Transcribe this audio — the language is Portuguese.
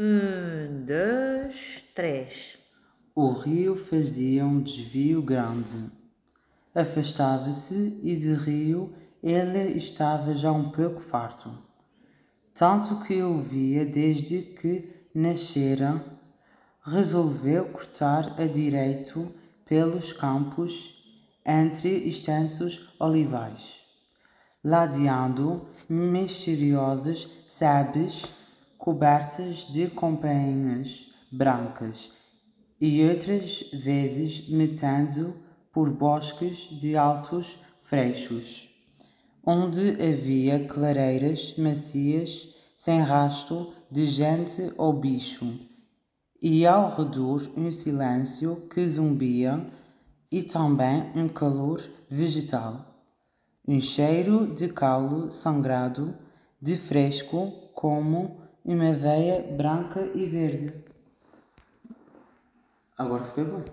Um, dois, três. O rio fazia um desvio grande. Afastava-se e de rio ele estava já um pouco farto. Tanto que o via desde que nascera, resolveu cortar a direito pelos campos entre extensos olivais, ladeando misteriosas sebes cobertas de companhas brancas e outras vezes metendo por bosques de altos freixos, onde havia clareiras macias sem rasto de gente ou bicho, e ao redor um silêncio que zumbia e também um calor vegetal, um cheiro de caule sangrado, de fresco como uma veia branca e verde. Agora fiquei bom.